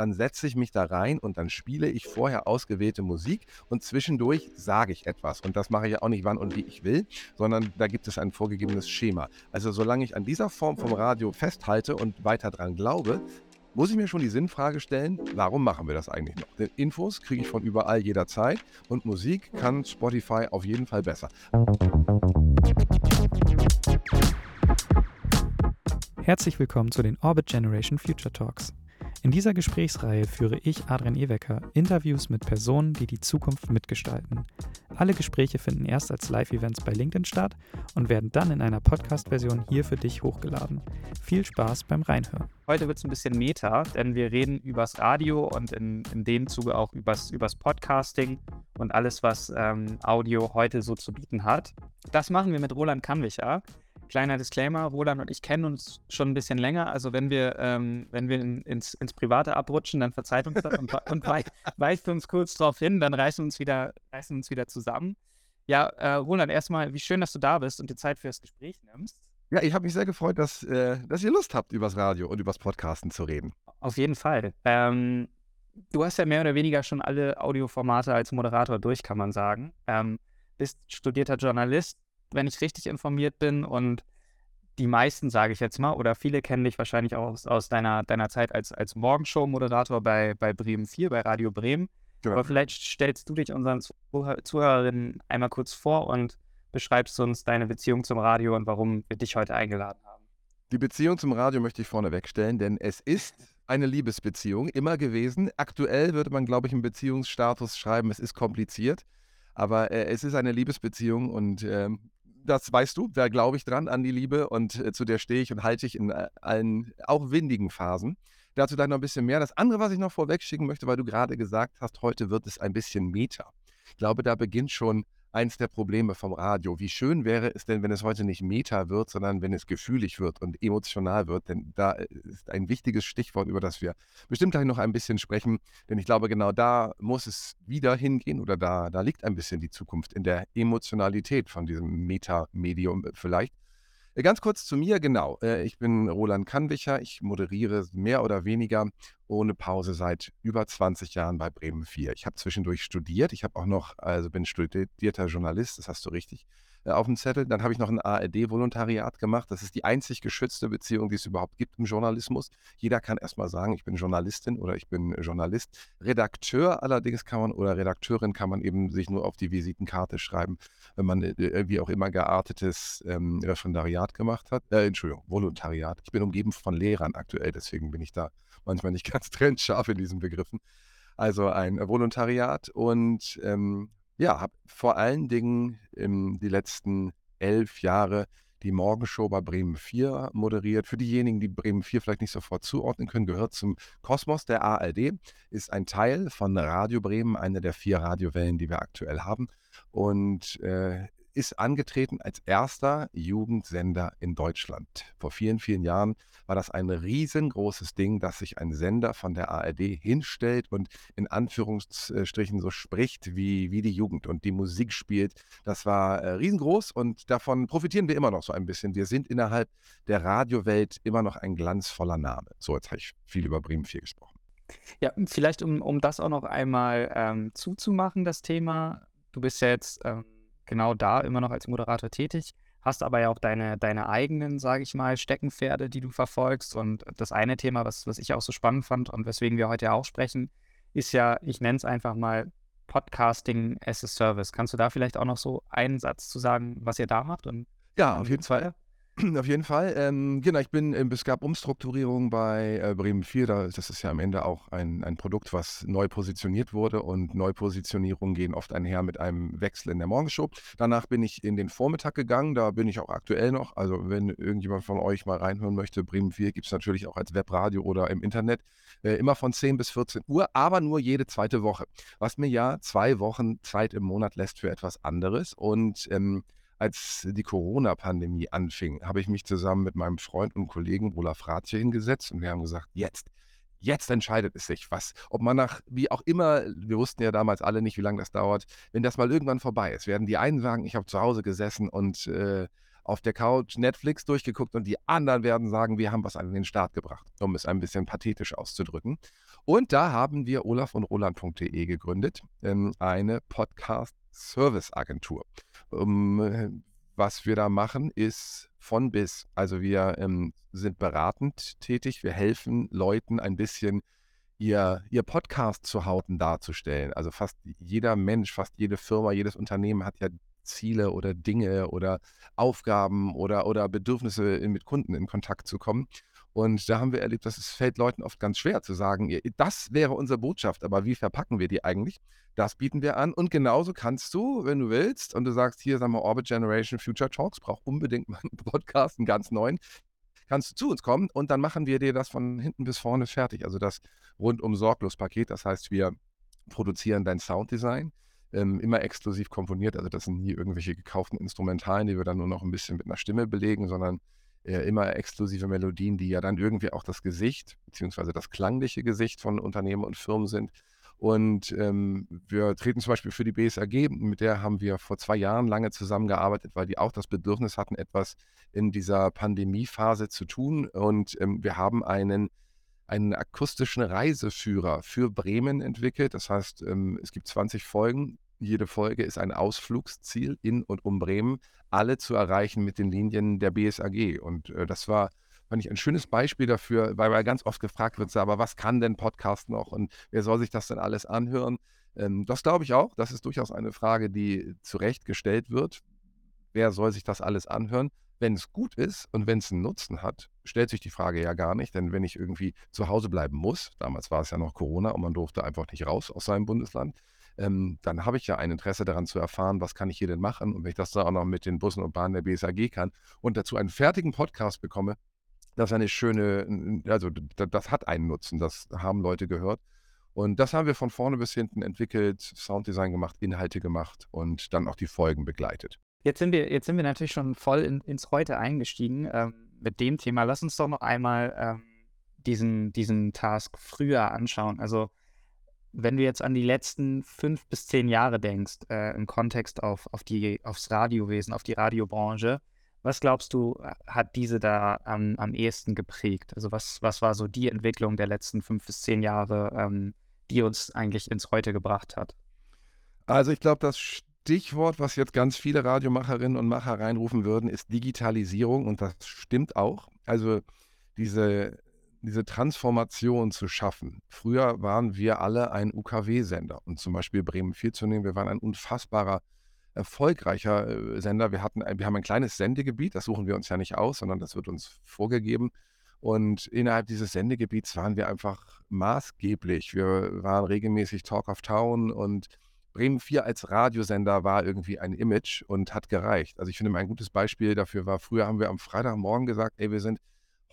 dann setze ich mich da rein und dann spiele ich vorher ausgewählte Musik und zwischendurch sage ich etwas. Und das mache ich ja auch nicht wann und wie ich will, sondern da gibt es ein vorgegebenes Schema. Also solange ich an dieser Form vom Radio festhalte und weiter dran glaube, muss ich mir schon die Sinnfrage stellen, warum machen wir das eigentlich noch? Denn Infos kriege ich von überall jederzeit und Musik kann Spotify auf jeden Fall besser. Herzlich willkommen zu den Orbit Generation Future Talks. In dieser Gesprächsreihe führe ich, Adrian Ewecker, Interviews mit Personen, die die Zukunft mitgestalten. Alle Gespräche finden erst als Live-Events bei LinkedIn statt und werden dann in einer Podcast-Version hier für dich hochgeladen. Viel Spaß beim Reinhören. Heute wird es ein bisschen Meta, denn wir reden übers Radio und in, in dem Zuge auch übers, übers Podcasting und alles, was ähm, Audio heute so zu bieten hat. Das machen wir mit Roland Kanwicher. Kleiner Disclaimer, Roland und ich kennen uns schon ein bisschen länger. Also wenn wir, ähm, wenn wir in, ins, ins Private abrutschen, dann verzeiht uns das und, und weist uns kurz darauf hin, dann reißen uns wieder, reißen uns wieder zusammen. Ja, äh, Roland, erstmal, wie schön, dass du da bist und dir Zeit für das Gespräch nimmst. Ja, ich habe mich sehr gefreut, dass, äh, dass ihr Lust habt, übers Radio und übers Podcasten zu reden. Auf jeden Fall. Ähm, du hast ja mehr oder weniger schon alle Audioformate als Moderator durch, kann man sagen. Ähm, bist studierter Journalist, wenn ich richtig informiert bin. Und die meisten, sage ich jetzt mal, oder viele kennen dich wahrscheinlich auch aus, aus deiner, deiner Zeit als, als Morgenshow-Moderator bei, bei Bremen 4, bei Radio Bremen. Ja. Aber vielleicht stellst du dich unseren Zuhörerinnen einmal kurz vor und beschreibst uns deine Beziehung zum Radio und warum wir dich heute eingeladen haben. Die Beziehung zum Radio möchte ich vorne wegstellen, denn es ist eine Liebesbeziehung immer gewesen. Aktuell würde man, glaube ich, im Beziehungsstatus schreiben, es ist kompliziert. Aber äh, es ist eine Liebesbeziehung und äh, das weißt du, da glaube ich dran an die Liebe und äh, zu der stehe ich und halte ich in äh, allen, auch windigen Phasen. Dazu dann noch ein bisschen mehr. Das andere, was ich noch vorweg schicken möchte, weil du gerade gesagt hast, heute wird es ein bisschen Meta. Ich glaube, da beginnt schon eins der Probleme vom Radio. Wie schön wäre es denn, wenn es heute nicht Meta wird, sondern wenn es gefühlig wird und emotional wird? Denn da äh, ist ein wichtiges Stichwort, über das wir bestimmt gleich noch ein bisschen sprechen. Denn ich glaube, genau da muss es wieder hingehen oder da, da liegt ein bisschen die Zukunft in der Emotionalität von diesem Meta-Medium äh, vielleicht. Äh, ganz kurz zu mir, genau. Äh, ich bin Roland Kannwicher. Ich moderiere mehr oder weniger ohne Pause seit über 20 Jahren bei Bremen 4. Ich habe zwischendurch studiert. Ich habe auch noch, also bin studierter Journalist, das hast du richtig auf dem Zettel. Dann habe ich noch ein ARD-Volontariat gemacht. Das ist die einzig geschützte Beziehung, die es überhaupt gibt im Journalismus. Jeder kann erstmal sagen, ich bin Journalistin oder ich bin Journalist. Redakteur allerdings kann man oder Redakteurin kann man eben sich nur auf die Visitenkarte schreiben, wenn man äh, irgendwie auch immer geartetes ähm, Referendariat gemacht hat. Äh, Entschuldigung, Volontariat. Ich bin umgeben von Lehrern aktuell, deswegen bin ich da manchmal nicht ganz trennscharf in diesen Begriffen. Also ein Volontariat und ähm, ja, habe vor allen Dingen ähm, die letzten elf Jahre die Morgenshow bei Bremen 4 moderiert. Für diejenigen, die Bremen 4 vielleicht nicht sofort zuordnen können, gehört zum Kosmos der ARD, ist ein Teil von Radio Bremen, eine der vier Radiowellen, die wir aktuell haben. Und äh, ist angetreten als erster Jugendsender in Deutschland. Vor vielen, vielen Jahren war das ein riesengroßes Ding, dass sich ein Sender von der ARD hinstellt und in Anführungsstrichen so spricht wie, wie die Jugend und die Musik spielt. Das war äh, riesengroß und davon profitieren wir immer noch so ein bisschen. Wir sind innerhalb der Radiowelt immer noch ein glanzvoller Name. So, jetzt habe ich viel über Bremen 4 gesprochen. Ja, vielleicht um, um das auch noch einmal ähm, zuzumachen, das Thema. Du bist ja jetzt ähm genau da immer noch als Moderator tätig, hast aber ja auch deine, deine eigenen, sage ich mal, Steckenpferde, die du verfolgst. Und das eine Thema, was, was ich auch so spannend fand und weswegen wir heute auch sprechen, ist ja, ich nenne es einfach mal Podcasting as a Service. Kannst du da vielleicht auch noch so einen Satz zu sagen, was ihr da macht? Und ja, auf jeden Fall. Auf jeden Fall. Ähm, genau, ich bin, es gab Umstrukturierung bei äh, Bremen 4. Da, das ist ja am Ende auch ein, ein Produkt, was neu positioniert wurde. Und Neupositionierungen gehen oft einher mit einem Wechsel in der Morgenshow. Danach bin ich in den Vormittag gegangen. Da bin ich auch aktuell noch. Also, wenn irgendjemand von euch mal reinhören möchte, Bremen 4 gibt es natürlich auch als Webradio oder im Internet. Äh, immer von 10 bis 14 Uhr, aber nur jede zweite Woche. Was mir ja zwei Wochen Zeit im Monat lässt für etwas anderes. Und ähm, als die Corona-Pandemie anfing, habe ich mich zusammen mit meinem Freund und Kollegen Olaf Rathje hingesetzt und wir haben gesagt, jetzt, jetzt entscheidet es sich, was, ob man nach, wie auch immer, wir wussten ja damals alle nicht, wie lange das dauert, wenn das mal irgendwann vorbei ist, werden die einen sagen, ich habe zu Hause gesessen und äh, auf der Couch Netflix durchgeguckt und die anderen werden sagen, wir haben was an den Start gebracht, um es ein bisschen pathetisch auszudrücken. Und da haben wir olaf und roland.de gegründet, ähm, eine Podcast-Service-Agentur. Um, äh, was wir da machen, ist von bis. Also wir ähm, sind beratend tätig. Wir helfen Leuten ein bisschen ihr, ihr Podcast zu Hauten darzustellen. Also fast jeder Mensch, fast jede Firma, jedes Unternehmen hat ja Ziele oder Dinge oder Aufgaben oder, oder Bedürfnisse mit Kunden in Kontakt zu kommen. Und da haben wir erlebt, dass es fällt Leuten oft ganz schwer zu sagen, das wäre unsere Botschaft, aber wie verpacken wir die eigentlich? Das bieten wir an. Und genauso kannst du, wenn du willst, und du sagst, hier, sagen wir, Orbit Generation Future Talks, braucht unbedingt mal einen Podcast, einen ganz neuen, kannst du zu uns kommen und dann machen wir dir das von hinten bis vorne fertig. Also das rundum sorglos Paket. Das heißt, wir produzieren dein Sounddesign, ähm, immer exklusiv komponiert. Also das sind nie irgendwelche gekauften Instrumentalen, die wir dann nur noch ein bisschen mit einer Stimme belegen, sondern äh, immer exklusive Melodien, die ja dann irgendwie auch das Gesicht, beziehungsweise das klangliche Gesicht von Unternehmen und Firmen sind. Und ähm, wir treten zum Beispiel für die BSAG, mit der haben wir vor zwei Jahren lange zusammengearbeitet, weil die auch das Bedürfnis hatten, etwas in dieser Pandemiephase zu tun. Und ähm, wir haben einen, einen akustischen Reiseführer für Bremen entwickelt. Das heißt, ähm, es gibt 20 Folgen. Jede Folge ist ein Ausflugsziel in und um Bremen, alle zu erreichen mit den Linien der BSAG. Und äh, das war fand ich ein schönes Beispiel dafür, weil, weil ganz oft gefragt wird, aber was kann denn Podcast noch und wer soll sich das denn alles anhören? Ähm, das glaube ich auch. Das ist durchaus eine Frage, die zu Recht gestellt wird. Wer soll sich das alles anhören? Wenn es gut ist und wenn es einen Nutzen hat, stellt sich die Frage ja gar nicht. Denn wenn ich irgendwie zu Hause bleiben muss, damals war es ja noch Corona und man durfte einfach nicht raus aus seinem Bundesland, ähm, dann habe ich ja ein Interesse daran zu erfahren, was kann ich hier denn machen. Und wenn ich das dann auch noch mit den Bussen und Bahnen der BSAG kann und dazu einen fertigen Podcast bekomme, das ist eine schöne, also das hat einen Nutzen, das haben Leute gehört. Und das haben wir von vorne bis hinten entwickelt, Sounddesign gemacht, Inhalte gemacht und dann auch die Folgen begleitet. Jetzt sind wir, jetzt sind wir natürlich schon voll in, ins Heute eingestiegen ähm, mit dem Thema. Lass uns doch noch einmal ähm, diesen, diesen Task früher anschauen. Also wenn du jetzt an die letzten fünf bis zehn Jahre denkst, äh, im Kontext auf, auf die, aufs Radiowesen, auf die Radiobranche, was glaubst du, äh, hat diese da am, am ehesten geprägt? Also was, was war so die Entwicklung der letzten fünf bis zehn Jahre, ähm, die uns eigentlich ins Heute gebracht hat? Also ich glaube, das Stichwort, was jetzt ganz viele Radiomacherinnen und Macher reinrufen würden, ist Digitalisierung und das stimmt auch. Also diese, diese Transformation zu schaffen. Früher waren wir alle ein UKW-Sender und zum Beispiel Bremen 4 zu nehmen, wir waren ein unfassbarer erfolgreicher äh, Sender. Wir, hatten ein, wir haben ein kleines Sendegebiet, das suchen wir uns ja nicht aus, sondern das wird uns vorgegeben. Und innerhalb dieses Sendegebiets waren wir einfach maßgeblich. Wir waren regelmäßig Talk of Town und Bremen 4 als Radiosender war irgendwie ein Image und hat gereicht. Also ich finde, ein gutes Beispiel dafür war, früher haben wir am Freitagmorgen gesagt, ey, wir sind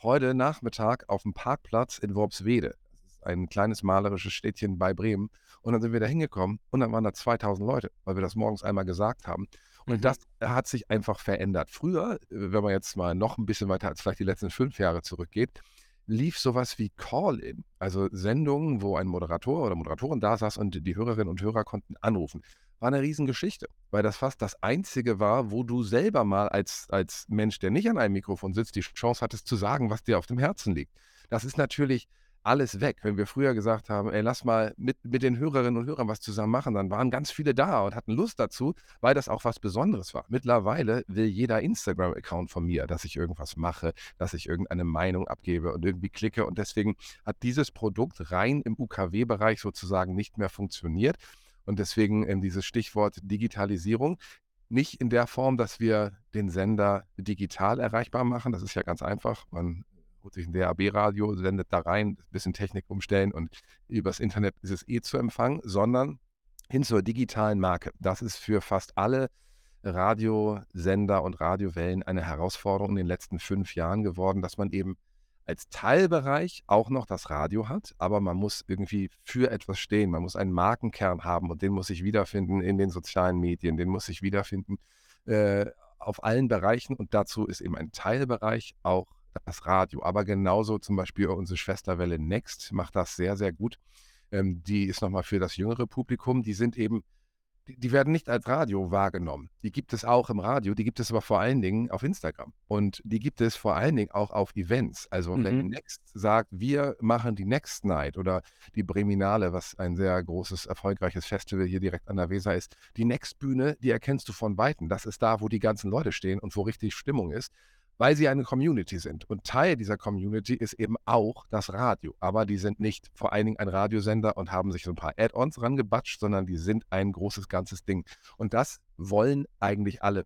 heute Nachmittag auf dem Parkplatz in Worpswede. Das ist ein kleines malerisches Städtchen bei Bremen. Und dann sind wir da hingekommen und dann waren da 2000 Leute, weil wir das morgens einmal gesagt haben. Und mhm. das hat sich einfach verändert. Früher, äh, wenn man jetzt mal noch ein bisschen weiter als vielleicht die letzten fünf Jahre zurückgeht, lief sowas wie Call-In, also Sendungen, wo ein Moderator oder Moderatorin da saß und die Hörerinnen und Hörer konnten anrufen. War eine Riesengeschichte, weil das fast das Einzige war, wo du selber mal als, als Mensch, der nicht an einem Mikrofon sitzt, die Chance hattest zu sagen, was dir auf dem Herzen liegt. Das ist natürlich alles weg. Wenn wir früher gesagt haben, ey, lass mal mit, mit den Hörerinnen und Hörern was zusammen machen, dann waren ganz viele da und hatten Lust dazu, weil das auch was Besonderes war. Mittlerweile will jeder Instagram-Account von mir, dass ich irgendwas mache, dass ich irgendeine Meinung abgebe und irgendwie klicke. Und deswegen hat dieses Produkt rein im UKW-Bereich sozusagen nicht mehr funktioniert. Und deswegen ähm, dieses Stichwort Digitalisierung. Nicht in der Form, dass wir den Sender digital erreichbar machen. Das ist ja ganz einfach. Man holt sich ein DAB-Radio, sendet da rein, ein bisschen Technik umstellen und übers Internet ist es eh zu empfangen, sondern hin zur digitalen Marke. Das ist für fast alle Radiosender und Radiowellen eine Herausforderung in den letzten fünf Jahren geworden, dass man eben als Teilbereich auch noch das Radio hat, aber man muss irgendwie für etwas stehen. Man muss einen Markenkern haben und den muss ich wiederfinden in den sozialen Medien, den muss ich wiederfinden äh, auf allen Bereichen und dazu ist eben ein Teilbereich auch das Radio. Aber genauso zum Beispiel unsere Schwesterwelle Next macht das sehr, sehr gut. Ähm, die ist nochmal für das jüngere Publikum. Die sind eben die, die, werden nicht als Radio wahrgenommen. Die gibt es auch im Radio, die gibt es aber vor allen Dingen auf Instagram. Und die gibt es vor allen Dingen auch auf Events. Also mhm. wenn Next sagt, wir machen die Next Night oder die Breminale, was ein sehr großes, erfolgreiches Festival hier direkt an der Weser ist, die Next Bühne, die erkennst du von Weitem. Das ist da, wo die ganzen Leute stehen und wo richtig Stimmung ist weil sie eine Community sind. Und Teil dieser Community ist eben auch das Radio. Aber die sind nicht vor allen Dingen ein Radiosender und haben sich so ein paar Add-ons rangebatscht, sondern die sind ein großes ganzes Ding. Und das wollen eigentlich alle.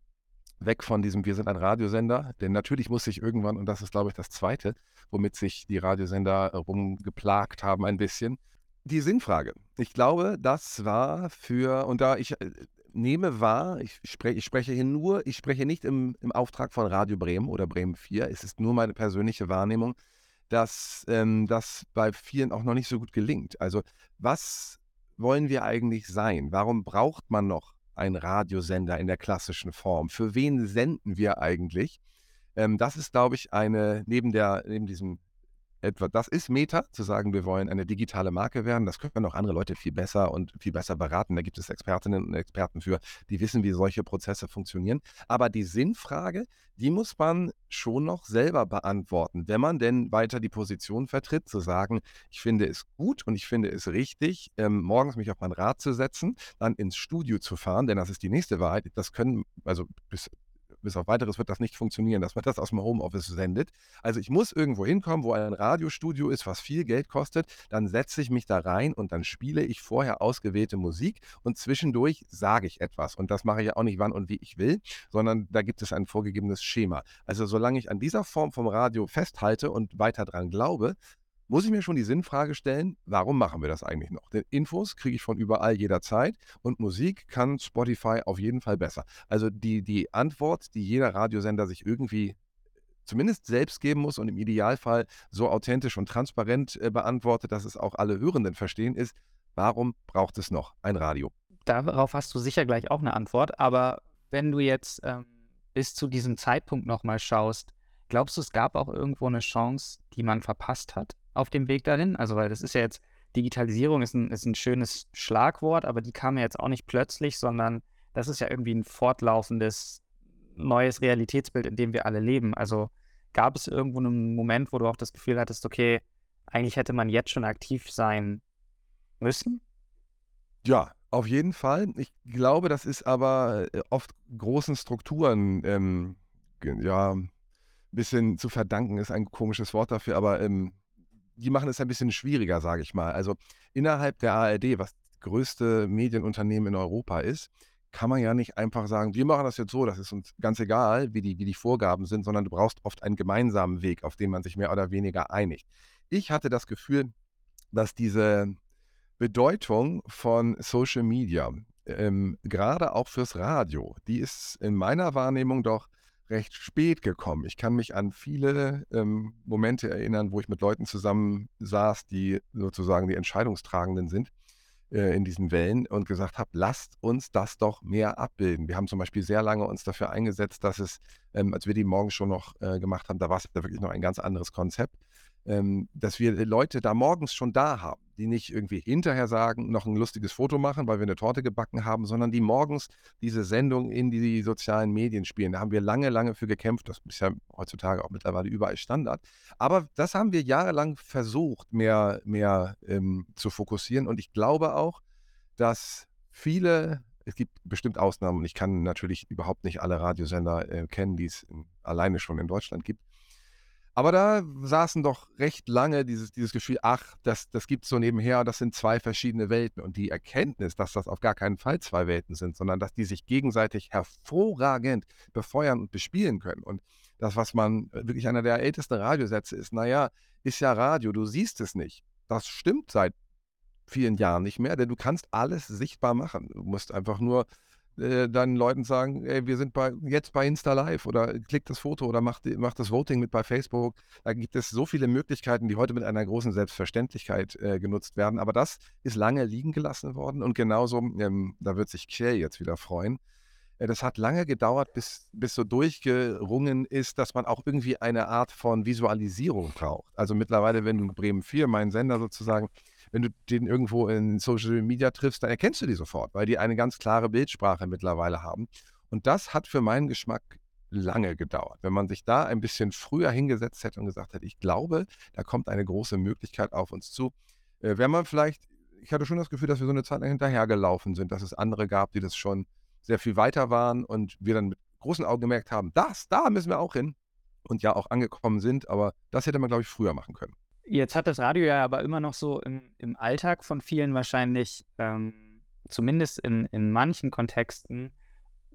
Weg von diesem, wir sind ein Radiosender, denn natürlich muss sich irgendwann, und das ist, glaube ich, das Zweite, womit sich die Radiosender rumgeplagt haben ein bisschen, die Sinnfrage. Ich glaube, das war für, und da ich äh, nehme wahr, ich spreche, ich spreche hier nur, ich spreche nicht im, im Auftrag von Radio Bremen oder Bremen 4, es ist nur meine persönliche Wahrnehmung, dass ähm, das bei vielen auch noch nicht so gut gelingt. Also was wollen wir eigentlich sein? Warum braucht man noch einen Radiosender in der klassischen Form? Für wen senden wir eigentlich? Ähm, das ist, glaube ich, eine, neben, der, neben diesem etwa, das ist Meta, zu sagen, wir wollen eine digitale Marke werden. Das können auch andere Leute viel besser und viel besser beraten. Da gibt es Expertinnen und Experten für, die wissen, wie solche Prozesse funktionieren. Aber die Sinnfrage, die muss man schon noch selber beantworten, wenn man denn weiter die Position vertritt, zu sagen, ich finde es gut und ich finde es richtig, ähm, morgens mich auf mein Rad zu setzen, dann ins Studio zu fahren, denn das ist die nächste Wahrheit. Das können, also bis bis auf weiteres wird das nicht funktionieren, dass man das aus dem Homeoffice sendet. Also ich muss irgendwo hinkommen, wo ein Radiostudio ist, was viel Geld kostet. Dann setze ich mich da rein und dann spiele ich vorher ausgewählte Musik und zwischendurch sage ich etwas. Und das mache ich ja auch nicht wann und wie ich will, sondern da gibt es ein vorgegebenes Schema. Also solange ich an dieser Form vom Radio festhalte und weiter dran glaube, muss ich mir schon die Sinnfrage stellen, warum machen wir das eigentlich noch? Denn Infos kriege ich von überall jederzeit und Musik kann Spotify auf jeden Fall besser. Also die, die Antwort, die jeder Radiosender sich irgendwie zumindest selbst geben muss und im Idealfall so authentisch und transparent äh, beantwortet, dass es auch alle Hörenden verstehen, ist, warum braucht es noch ein Radio? Darauf hast du sicher gleich auch eine Antwort, aber wenn du jetzt ähm, bis zu diesem Zeitpunkt nochmal schaust, glaubst du, es gab auch irgendwo eine Chance, die man verpasst hat? auf dem Weg dahin? Also, weil das ist ja jetzt, Digitalisierung ist ein, ist ein schönes Schlagwort, aber die kam ja jetzt auch nicht plötzlich, sondern das ist ja irgendwie ein fortlaufendes neues Realitätsbild, in dem wir alle leben. Also gab es irgendwo einen Moment, wo du auch das Gefühl hattest, okay, eigentlich hätte man jetzt schon aktiv sein müssen? Ja, auf jeden Fall. Ich glaube, das ist aber äh, oft großen Strukturen, ähm, ja, bisschen zu verdanken, ist ein komisches Wort dafür, aber ähm, die machen es ein bisschen schwieriger, sage ich mal. Also innerhalb der ARD, was das größte Medienunternehmen in Europa ist, kann man ja nicht einfach sagen, wir machen das jetzt so, das ist uns ganz egal, wie die, wie die Vorgaben sind, sondern du brauchst oft einen gemeinsamen Weg, auf den man sich mehr oder weniger einigt. Ich hatte das Gefühl, dass diese Bedeutung von Social Media, ähm, gerade auch fürs Radio, die ist in meiner Wahrnehmung doch recht spät gekommen. Ich kann mich an viele ähm, Momente erinnern, wo ich mit Leuten zusammen saß, die sozusagen die Entscheidungstragenden sind äh, in diesen Wellen und gesagt habe, lasst uns das doch mehr abbilden. Wir haben zum Beispiel sehr lange uns dafür eingesetzt, dass es, ähm, als wir die morgen schon noch äh, gemacht haben, da war es ja wirklich noch ein ganz anderes Konzept ähm, dass wir Leute da morgens schon da haben, die nicht irgendwie hinterher sagen, noch ein lustiges Foto machen, weil wir eine Torte gebacken haben, sondern die morgens diese Sendung in die sozialen Medien spielen. Da haben wir lange, lange für gekämpft. Das ist ja heutzutage auch mittlerweile überall Standard. Aber das haben wir jahrelang versucht, mehr, mehr ähm, zu fokussieren. Und ich glaube auch, dass viele es gibt bestimmt Ausnahmen und ich kann natürlich überhaupt nicht alle Radiosender äh, kennen, die es in, alleine schon in Deutschland gibt. Aber da saßen doch recht lange dieses, dieses Gefühl, ach, das, das gibt es so nebenher, das sind zwei verschiedene Welten. Und die Erkenntnis, dass das auf gar keinen Fall zwei Welten sind, sondern dass die sich gegenseitig hervorragend befeuern und bespielen können. Und das, was man äh, wirklich einer der ältesten Radiosätze ist, naja, ist ja Radio, du siehst es nicht. Das stimmt seit vielen Jahren nicht mehr, denn du kannst alles sichtbar machen. Du musst einfach nur äh, dann Leuten sagen, ey, wir sind bei, jetzt bei Insta Live oder klickt das Foto oder macht, macht das Voting mit bei Facebook. Da gibt es so viele Möglichkeiten, die heute mit einer großen Selbstverständlichkeit äh, genutzt werden. Aber das ist lange liegen gelassen worden und genauso, ähm, da wird sich Kjell jetzt wieder freuen. Äh, das hat lange gedauert, bis, bis so durchgerungen ist, dass man auch irgendwie eine Art von Visualisierung braucht. Also mittlerweile, wenn Bremen 4, mein Sender sozusagen, wenn du den irgendwo in Social Media triffst, dann erkennst du die sofort, weil die eine ganz klare Bildsprache mittlerweile haben. Und das hat für meinen Geschmack lange gedauert. Wenn man sich da ein bisschen früher hingesetzt hätte und gesagt hätte, ich glaube, da kommt eine große Möglichkeit auf uns zu, äh, wäre man vielleicht, ich hatte schon das Gefühl, dass wir so eine Zeit lang hinterhergelaufen sind, dass es andere gab, die das schon sehr viel weiter waren und wir dann mit großen Augen gemerkt haben, das, da müssen wir auch hin und ja auch angekommen sind, aber das hätte man, glaube ich, früher machen können. Jetzt hat das Radio ja aber immer noch so im, im Alltag von vielen wahrscheinlich, ähm, zumindest in, in manchen Kontexten,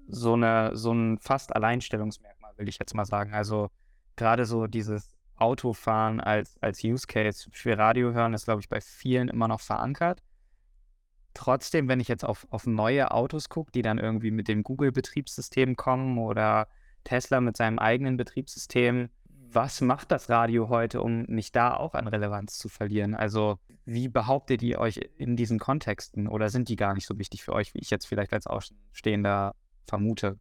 so, eine, so ein fast Alleinstellungsmerkmal, will ich jetzt mal sagen. Also gerade so dieses Autofahren als, als Use Case für Radio hören ist, glaube ich, bei vielen immer noch verankert. Trotzdem, wenn ich jetzt auf, auf neue Autos gucke, die dann irgendwie mit dem Google-Betriebssystem kommen oder Tesla mit seinem eigenen Betriebssystem, was macht das Radio heute, um nicht da auch an Relevanz zu verlieren? Also wie behauptet ihr euch in diesen Kontexten oder sind die gar nicht so wichtig für euch, wie ich jetzt vielleicht als Außenstehender vermute?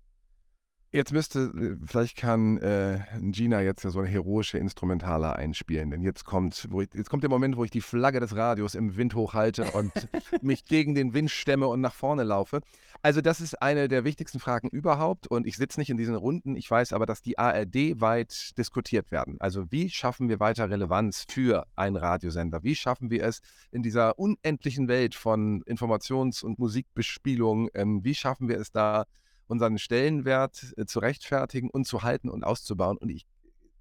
Jetzt müsste, äh, vielleicht kann äh, Gina jetzt ja so eine heroische Instrumentale einspielen, denn jetzt kommt, wo ich, jetzt kommt der Moment, wo ich die Flagge des Radios im Wind hochhalte und mich gegen den Wind stemme und nach vorne laufe. Also das ist eine der wichtigsten Fragen überhaupt und ich sitze nicht in diesen Runden. Ich weiß aber, dass die ARD weit diskutiert werden. Also wie schaffen wir weiter Relevanz für einen Radiosender? Wie schaffen wir es in dieser unendlichen Welt von Informations- und Musikbespielung? Ähm, wie schaffen wir es da? Unseren Stellenwert äh, zu rechtfertigen und zu halten und auszubauen. Und ich,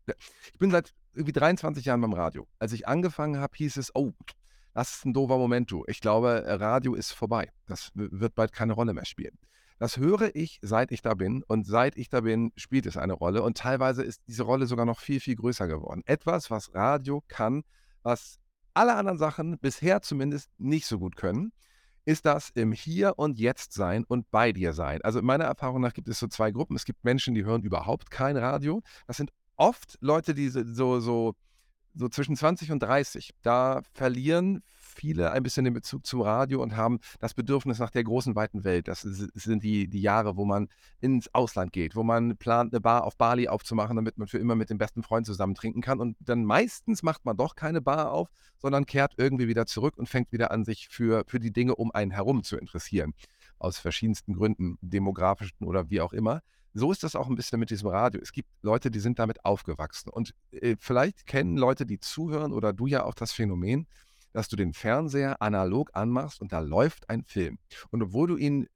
äh, ich bin seit irgendwie 23 Jahren beim Radio. Als ich angefangen habe, hieß es, oh, das ist ein doofer Moment, du. Ich glaube, äh, Radio ist vorbei. Das wird bald keine Rolle mehr spielen. Das höre ich, seit ich da bin. Und seit ich da bin, spielt es eine Rolle. Und teilweise ist diese Rolle sogar noch viel, viel größer geworden. Etwas, was Radio kann, was alle anderen Sachen bisher zumindest nicht so gut können ist das im Hier und Jetzt sein und bei dir sein. Also meiner Erfahrung nach gibt es so zwei Gruppen. Es gibt Menschen, die hören überhaupt kein Radio. Das sind oft Leute, die so, so, so zwischen 20 und 30. Da verlieren viele ein bisschen den Bezug zum Radio und haben das Bedürfnis nach der großen, weiten Welt. Das sind die, die Jahre, wo man ins Ausland geht, wo man plant, eine Bar auf Bali aufzumachen, damit man für immer mit dem besten Freund zusammen trinken kann. Und dann meistens macht man doch keine Bar auf, sondern kehrt irgendwie wieder zurück und fängt wieder an, sich für, für die Dinge um einen herum zu interessieren. Aus verschiedensten Gründen, demografischen oder wie auch immer so ist das auch ein bisschen mit diesem Radio. Es gibt Leute, die sind damit aufgewachsen. Und äh, vielleicht kennen Leute, die zuhören oder du ja auch das Phänomen, dass du den Fernseher analog anmachst und da läuft ein Film. Und obwohl du ihn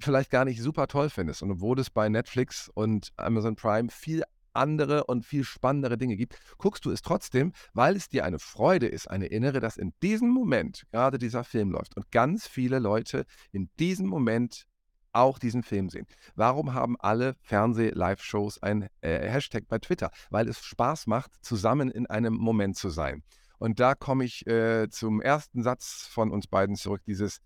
vielleicht gar nicht super toll findest und obwohl es bei Netflix und Amazon Prime viel andere und viel spannendere Dinge gibt, guckst du es trotzdem, weil es dir eine Freude ist, eine innere, dass in diesem Moment gerade dieser Film läuft und ganz viele Leute in diesem Moment auch diesen Film sehen. Warum haben alle Fernseh-Live-Shows ein äh, Hashtag bei Twitter? Weil es Spaß macht, zusammen in einem Moment zu sein. Und da komme ich äh, zum ersten Satz von uns beiden zurück, dieses,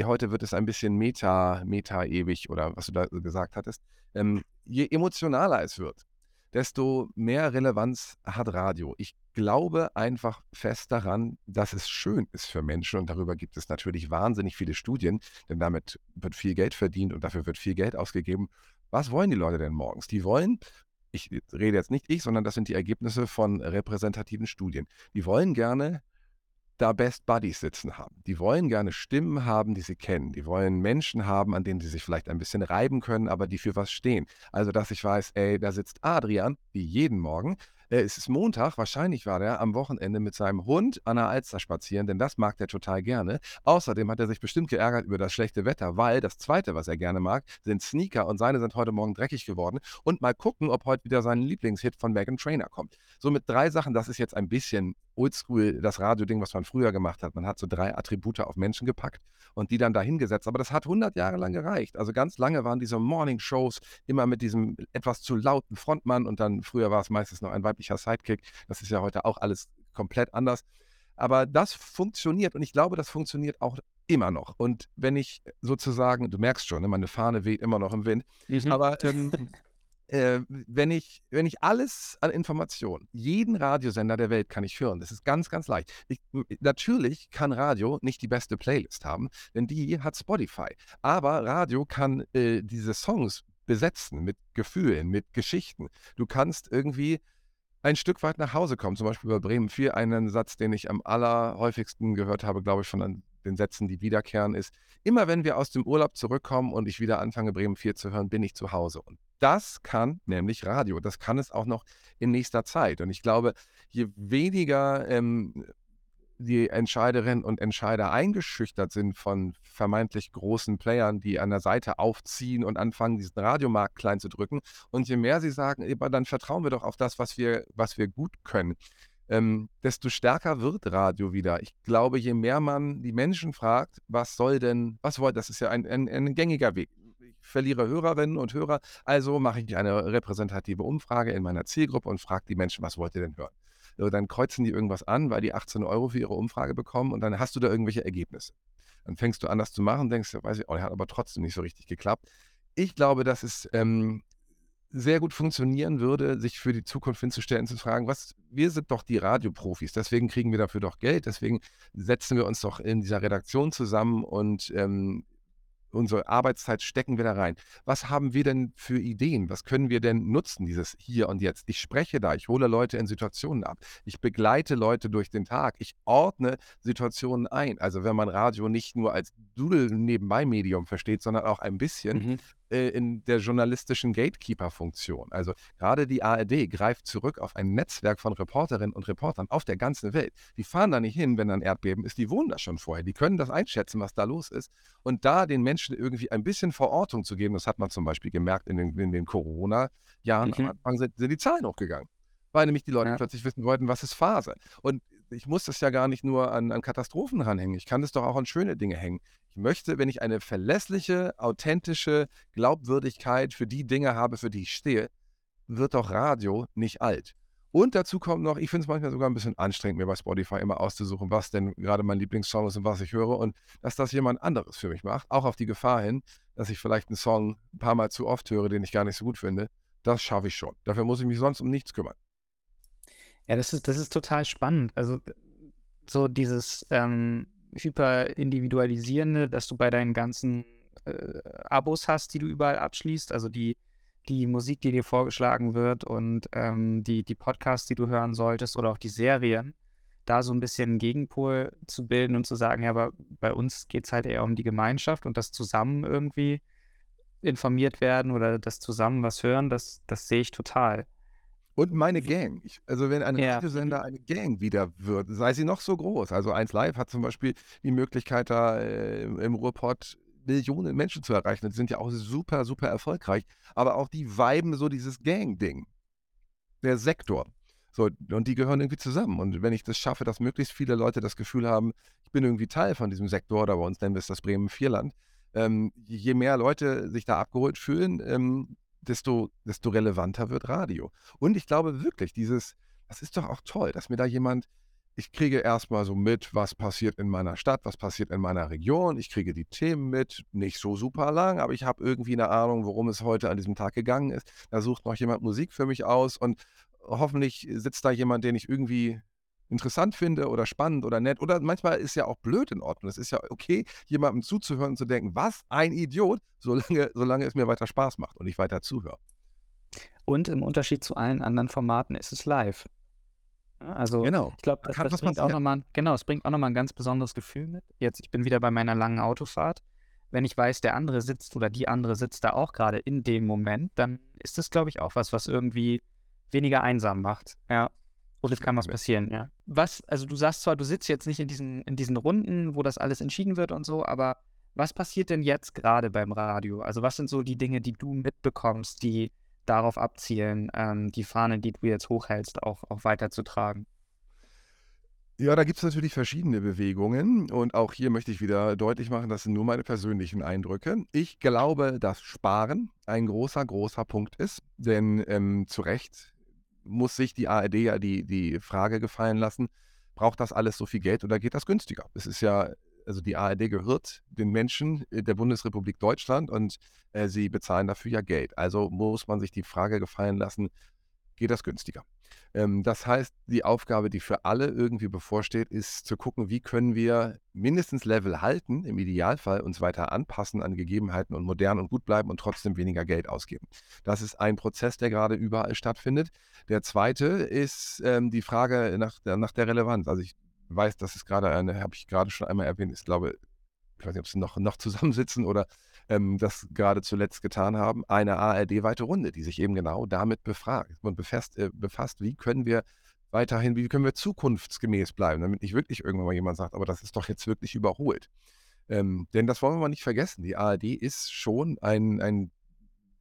heute wird es ein bisschen meta, meta-ewig oder was du da gesagt hattest. Ähm, je emotionaler es wird, desto mehr Relevanz hat Radio. Ich glaube einfach fest daran, dass es schön ist für Menschen und darüber gibt es natürlich wahnsinnig viele Studien, denn damit wird viel Geld verdient und dafür wird viel Geld ausgegeben. Was wollen die Leute denn morgens? Die wollen ich rede jetzt nicht ich, sondern das sind die Ergebnisse von repräsentativen Studien. Die wollen gerne da Best Buddies sitzen haben. Die wollen gerne Stimmen haben, die sie kennen. Die wollen Menschen haben, an denen sie sich vielleicht ein bisschen reiben können, aber die für was stehen. Also, dass ich weiß, ey, da sitzt Adrian, wie jeden Morgen, äh, es ist Montag, wahrscheinlich war der am Wochenende mit seinem Hund an der Alster spazieren, denn das mag der total gerne. Außerdem hat er sich bestimmt geärgert über das schlechte Wetter, weil das Zweite, was er gerne mag, sind Sneaker und seine sind heute Morgen dreckig geworden. Und mal gucken, ob heute wieder sein Lieblingshit von Megan Trainer kommt. So mit drei Sachen, das ist jetzt ein bisschen oldschool, das Radio-Ding, was man früher gemacht hat. Man hat so drei Attribute auf Menschen gepackt und die dann dahingesetzt. Aber das hat 100 Jahre lang gereicht. Also ganz lange waren diese Morning-Shows immer mit diesem etwas zu lauten Frontmann und dann früher war es meistens noch ein weiblicher Sidekick. Das ist ja heute auch alles komplett anders. Aber das funktioniert und ich glaube, das funktioniert auch immer noch. Und wenn ich sozusagen, du merkst schon, ne, meine Fahne weht immer noch im Wind, mhm. aber ähm, äh, wenn, ich, wenn ich alles an Informationen, jeden Radiosender der Welt kann ich hören. Das ist ganz, ganz leicht. Ich, natürlich kann Radio nicht die beste Playlist haben, denn die hat Spotify. Aber Radio kann äh, diese Songs besetzen mit Gefühlen, mit Geschichten. Du kannst irgendwie ein Stück weit nach Hause kommen. Zum Beispiel bei Bremen 4, einen Satz, den ich am allerhäufigsten gehört habe, glaube ich, von den Sätzen, die wiederkehren, ist, immer wenn wir aus dem Urlaub zurückkommen und ich wieder anfange, Bremen 4 zu hören, bin ich zu Hause. Und das kann nämlich Radio. Das kann es auch noch in nächster Zeit. Und ich glaube, je weniger ähm, die Entscheiderinnen und Entscheider eingeschüchtert sind von vermeintlich großen Playern, die an der Seite aufziehen und anfangen, diesen Radiomarkt klein zu drücken. Und je mehr sie sagen, dann vertrauen wir doch auf das, was wir, was wir gut können, ähm, desto stärker wird Radio wieder. Ich glaube, je mehr man die Menschen fragt, was soll denn, was wollt, das ist ja ein, ein, ein gängiger Weg. Ich verliere Hörerinnen und Hörer, also mache ich eine repräsentative Umfrage in meiner Zielgruppe und frage die Menschen, was wollt ihr denn hören? Dann kreuzen die irgendwas an, weil die 18 Euro für ihre Umfrage bekommen und dann hast du da irgendwelche Ergebnisse. Dann fängst du an, das zu machen, denkst, weiß ich, oh, der hat aber trotzdem nicht so richtig geklappt. Ich glaube, dass es ähm, sehr gut funktionieren würde, sich für die Zukunft hinzustellen, zu fragen, was, wir sind doch die Radioprofis, deswegen kriegen wir dafür doch Geld, deswegen setzen wir uns doch in dieser Redaktion zusammen und ähm, unsere Arbeitszeit stecken wir da rein. Was haben wir denn für Ideen? Was können wir denn nutzen, dieses Hier und Jetzt? Ich spreche da, ich hole Leute in Situationen ab. Ich begleite Leute durch den Tag. Ich ordne Situationen ein. Also wenn man Radio nicht nur als Doodle-Nebenbei-Medium versteht, sondern auch ein bisschen, mhm äh, in der journalistischen Gatekeeper-Funktion. Also gerade die ARD greift zurück auf ein Netzwerk von Reporterinnen und Reportern auf der ganzen Welt. Die fahren da nicht hin, wenn ein Erdbeben ist, die wohnen da schon vorher. Die können das einschätzen, was da los ist. Und da den Menschen irgendwie ein bisschen Verortung zu geben, das hat man zum Beispiel gemerkt in den, in den Corona-Jahren, mhm. am Anfang sind, sind die Zahlen hochgegangen weil nämlich die Leute ja. plötzlich wissen wollten, was ist Phase. Und ich muss das ja gar nicht nur an, an Katastrophen ranhängen. Ich kann das doch auch an schöne Dinge hängen. Ich möchte, wenn ich eine verlässliche, authentische Glaubwürdigkeit für die Dinge habe, für die ich stehe, wird doch Radio nicht alt. Und dazu kommt noch, ich finde es manchmal sogar ein bisschen anstrengend, mir bei Spotify immer auszusuchen, was denn gerade mein Lieblingssong ist und was ich höre. Und dass das jemand anderes für mich macht, auch auf die Gefahr hin, dass ich vielleicht einen Song ein paar Mal zu oft höre, den ich gar nicht so gut finde, das schaffe ich schon. Dafür muss ich mich sonst um nichts kümmern. Ja, das ist, das ist total spannend. Also so dieses ähm, hyper individualisierende, dass du bei deinen ganzen äh, Abos hast, die du überall abschließt, also die, die Musik, die dir vorgeschlagen wird und ähm, die, die Podcasts, die du hören solltest oder auch die Serien, da so ein bisschen einen Gegenpol zu bilden und zu sagen, ja, aber bei uns geht es halt eher um die Gemeinschaft und das zusammen irgendwie informiert werden oder das zusammen was hören, das, das sehe ich total. Und meine Gang. Ich, also wenn ein ja. Radiosender eine Gang wieder wird, sei sie noch so groß. Also 1 Live hat zum Beispiel die Möglichkeit, da äh, im Ruhrpott Millionen Menschen zu erreichen. Die sind ja auch super, super erfolgreich. Aber auch die weiben so dieses Gang-Ding. Der Sektor. So, und die gehören irgendwie zusammen. Und wenn ich das schaffe, dass möglichst viele Leute das Gefühl haben, ich bin irgendwie Teil von diesem Sektor, oder bei uns nennen wir es das Bremen-Vierland, ähm, je mehr Leute sich da abgeholt fühlen, ähm, desto, desto relevanter wird Radio. Und ich glaube wirklich, dieses, das ist doch auch toll, dass mir da jemand, ich kriege erstmal so mit, was passiert in meiner Stadt, was passiert in meiner Region, ich kriege die Themen mit, nicht so super lang, aber ich habe irgendwie eine Ahnung, worum es heute an diesem Tag gegangen ist. Da sucht noch jemand Musik für mich aus und hoffentlich sitzt da jemand, den ich irgendwie interessant finde oder spannend oder nett. Oder manchmal ist ja auch blöd in Ordnung. Es ist ja okay, jemandem zuzuhören und zu denken, was ein Idiot, solange, solange es mir weiter Spaß macht und ich weiter zuhöre. Und im Unterschied zu allen anderen Formaten ist es live. Also genau. ich glaube, das, das bringt auch nochmal, genau, es bringt auch nochmal ein ganz besonderes Gefühl mit. Jetzt, ich bin wieder bei meiner langen Autofahrt. Wenn ich weiß, der andere sitzt oder die andere sitzt da auch gerade in dem Moment, dann ist das, glaube ich, auch was, was irgendwie weniger einsam macht. Ja. Oder kann was passieren, ja. Was, also du sagst zwar, du sitzt jetzt nicht in diesen, in diesen Runden, wo das alles entschieden wird und so, aber was passiert denn jetzt gerade beim Radio? Also was sind so die Dinge, die du mitbekommst, die darauf abzielen, ähm, die Fahne, die du jetzt hochhältst, auch, auch weiterzutragen? Ja, da gibt es natürlich verschiedene Bewegungen und auch hier möchte ich wieder deutlich machen, das sind nur meine persönlichen Eindrücke. Ich glaube, dass Sparen ein großer, großer Punkt ist, denn ähm, zu Recht muss sich die ARD ja die, die Frage gefallen lassen, braucht das alles so viel Geld oder geht das günstiger? Es ist ja, also die ARD gehört den Menschen der Bundesrepublik Deutschland und äh, sie bezahlen dafür ja Geld. Also muss man sich die Frage gefallen lassen, geht das günstiger. Ähm, das heißt, die Aufgabe, die für alle irgendwie bevorsteht, ist zu gucken, wie können wir mindestens Level halten, im Idealfall uns weiter anpassen an Gegebenheiten und modern und gut bleiben und trotzdem weniger Geld ausgeben. Das ist ein Prozess, der gerade überall stattfindet. Der zweite ist ähm, die Frage nach, nach der Relevanz. Also ich weiß, das ist gerade eine, habe ich gerade schon einmal erwähnt, ist glaube, ich weiß nicht, ob sie noch, noch zusammensitzen oder ähm, das gerade zuletzt getan haben, eine ARD-weite Runde, die sich eben genau damit befragt und befasst, äh, befasst, wie können wir weiterhin, wie können wir zukunftsgemäß bleiben, damit nicht wirklich irgendwann mal jemand sagt, aber das ist doch jetzt wirklich überholt. Ähm, denn das wollen wir mal nicht vergessen, die ARD ist schon ein, ein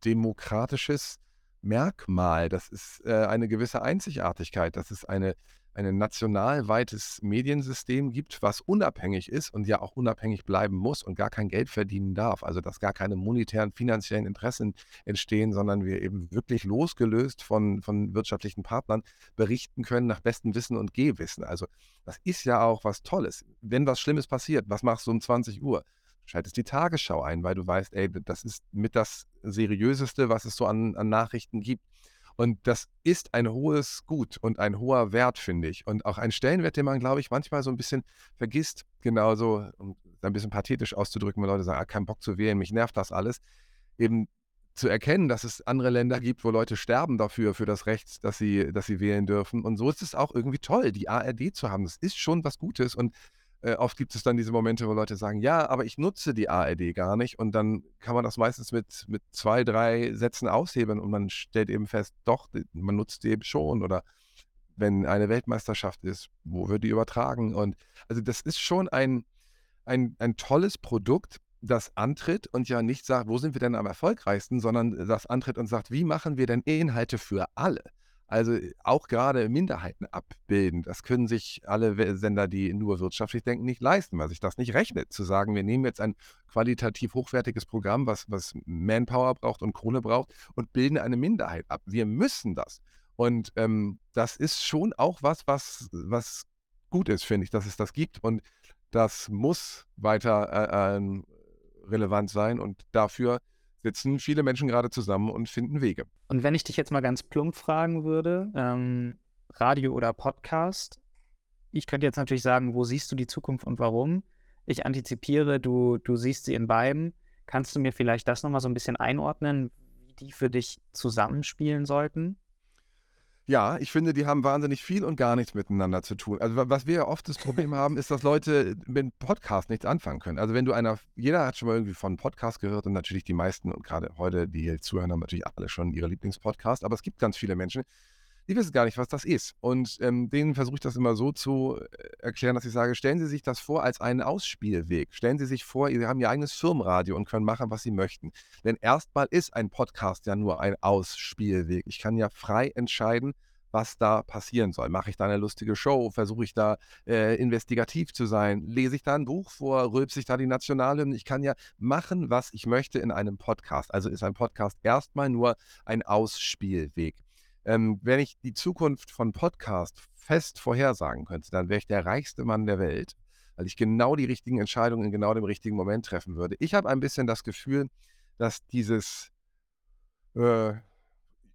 demokratisches Merkmal, das ist äh, eine gewisse Einzigartigkeit, das ist eine ein nationalweites Mediensystem gibt, was unabhängig ist und ja auch unabhängig bleiben muss und gar kein Geld verdienen darf. Also dass gar keine monetären, finanziellen Interessen entstehen, sondern wir eben wirklich losgelöst von, von wirtschaftlichen Partnern berichten können nach bestem Wissen und Gehwissen. Also das ist ja auch was Tolles. Wenn was Schlimmes passiert, was machst du um 20 Uhr? Schaltest die Tagesschau ein, weil du weißt, ey, das ist mit das Seriöseste, was es so an, an Nachrichten gibt. Und das ist ein hohes Gut und ein hoher Wert, finde ich. Und auch ein Stellenwert, den man, glaube ich, manchmal so ein bisschen vergisst, genauso, um ein bisschen pathetisch auszudrücken, wenn Leute sagen, ah, kein Bock zu wählen, mich nervt das alles. Eben zu erkennen, dass es andere Länder gibt, wo Leute sterben dafür, für das Recht, dass sie, dass sie wählen dürfen. Und so ist es auch irgendwie toll, die ARD zu haben. Das ist schon was Gutes. Und äh, oft gibt es dann diese Momente, wo Leute sagen, ja, aber ich nutze die ARD gar nicht. Und dann kann man das meistens mit, mit zwei, drei Sätzen aushebeln und man stellt eben fest, doch, man nutzt die eben schon. Oder wenn eine Weltmeisterschaft ist, wo wird die übertragen? Und also das ist schon ein, ein, ein tolles Produkt, das antritt und ja nicht sagt, wo sind wir denn am erfolgreichsten, sondern das antritt und sagt, wie machen wir denn Inhalte für alle? Also äh, auch gerade Minderheiten abbilden. Das können sich alle Sender, die nur wirtschaftlich denken, nicht leisten, weil sich das nicht rechnet. Zu sagen, wir nehmen jetzt ein qualitativ hochwertiges Programm, was, was Manpower braucht und Kohle braucht und bilden eine Minderheit ab. Wir müssen das. Und ähm, das ist schon auch was, was, was gut ist, finde ich, dass es das gibt. Und das muss weiter äh, äh, relevant sein. Und dafür sitzen viele Menschen gerade zusammen und finden Wege. Und wenn ich dich jetzt mal ganz plump fragen würde, ähm, Radio oder Podcast, ich könnte jetzt natürlich sagen, wo siehst du die Zukunft und warum? Ich antizipiere, du, du siehst sie in beiden. Kannst du mir vielleicht das nochmal so ein bisschen einordnen, wie die für dich zusammenspielen sollten? Ja, ich finde, die haben wahnsinnig viel und gar nichts miteinander zu tun. Also was wir ja oft das Problem haben, ist, dass Leute mit Podcast nichts anfangen können. Also wenn du einer, jeder hat schon mal irgendwie von Podcast gehört und natürlich die meisten und gerade heute, die hier zuhören, haben natürlich alle schon ihre Lieblingspodcast, aber es gibt ganz viele Menschen, die wissen gar nicht, was das ist. Und ähm, denen versuche ich das immer so zu äh, erklären, dass ich sage, stellen Sie sich das vor als einen Ausspielweg. Stellen Sie sich vor, Sie haben Ihr eigenes Firmenradio und können machen, was Sie möchten. Denn erstmal ist ein Podcast ja nur ein Ausspielweg. Ich kann ja frei entscheiden, was da passieren soll. Mache ich da eine lustige Show? Versuche ich da äh, investigativ zu sein? Lese ich da ein Buch vor? Rülpse ich da die Nationalhymne? Ich kann ja machen, was ich möchte in einem Podcast. Also ist ein Podcast erstmal nur ein Ausspielweg. Ähm, wenn ich die Zukunft von Podcast fest vorhersagen könnte, dann wäre ich der reichste Mann der Welt, weil ich genau die richtigen Entscheidungen in genau dem richtigen Moment treffen würde. Ich habe ein bisschen das Gefühl, dass dieses, äh,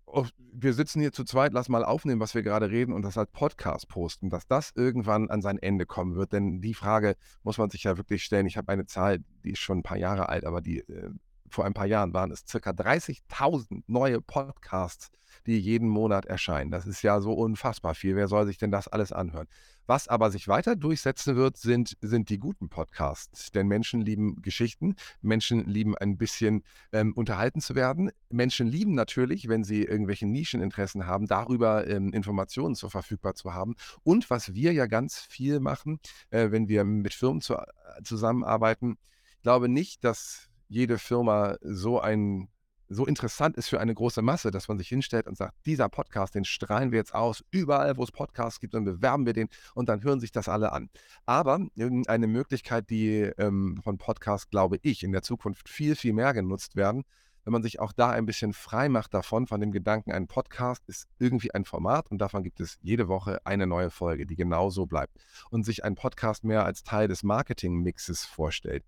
oh, wir sitzen hier zu zweit, lass mal aufnehmen, was wir gerade reden und das als Podcast posten, dass das irgendwann an sein Ende kommen wird. Denn die Frage muss man sich ja wirklich stellen. Ich habe eine Zahl, die ist schon ein paar Jahre alt, aber die äh, vor ein paar Jahren waren es circa 30.000 neue Podcasts, die jeden Monat erscheinen. Das ist ja so unfassbar viel. Wer soll sich denn das alles anhören? Was aber sich weiter durchsetzen wird, sind, sind die guten Podcasts. Denn Menschen lieben Geschichten, Menschen lieben ein bisschen ähm, unterhalten zu werden. Menschen lieben natürlich, wenn sie irgendwelche Nischeninteressen haben, darüber ähm, Informationen zur verfügbar zu haben. Und was wir ja ganz viel machen, äh, wenn wir mit Firmen zu, äh, zusammenarbeiten, ich glaube nicht, dass jede Firma so ein so interessant ist für eine große Masse, dass man sich hinstellt und sagt, dieser Podcast, den strahlen wir jetzt aus, überall, wo es Podcasts gibt, dann bewerben wir den und dann hören sich das alle an. Aber eine Möglichkeit, die ähm, von Podcasts, glaube ich, in der Zukunft viel, viel mehr genutzt werden, wenn man sich auch da ein bisschen frei macht davon, von dem Gedanken, ein Podcast ist irgendwie ein Format und davon gibt es jede Woche eine neue Folge, die genauso bleibt und sich ein Podcast mehr als Teil des Marketingmixes vorstellt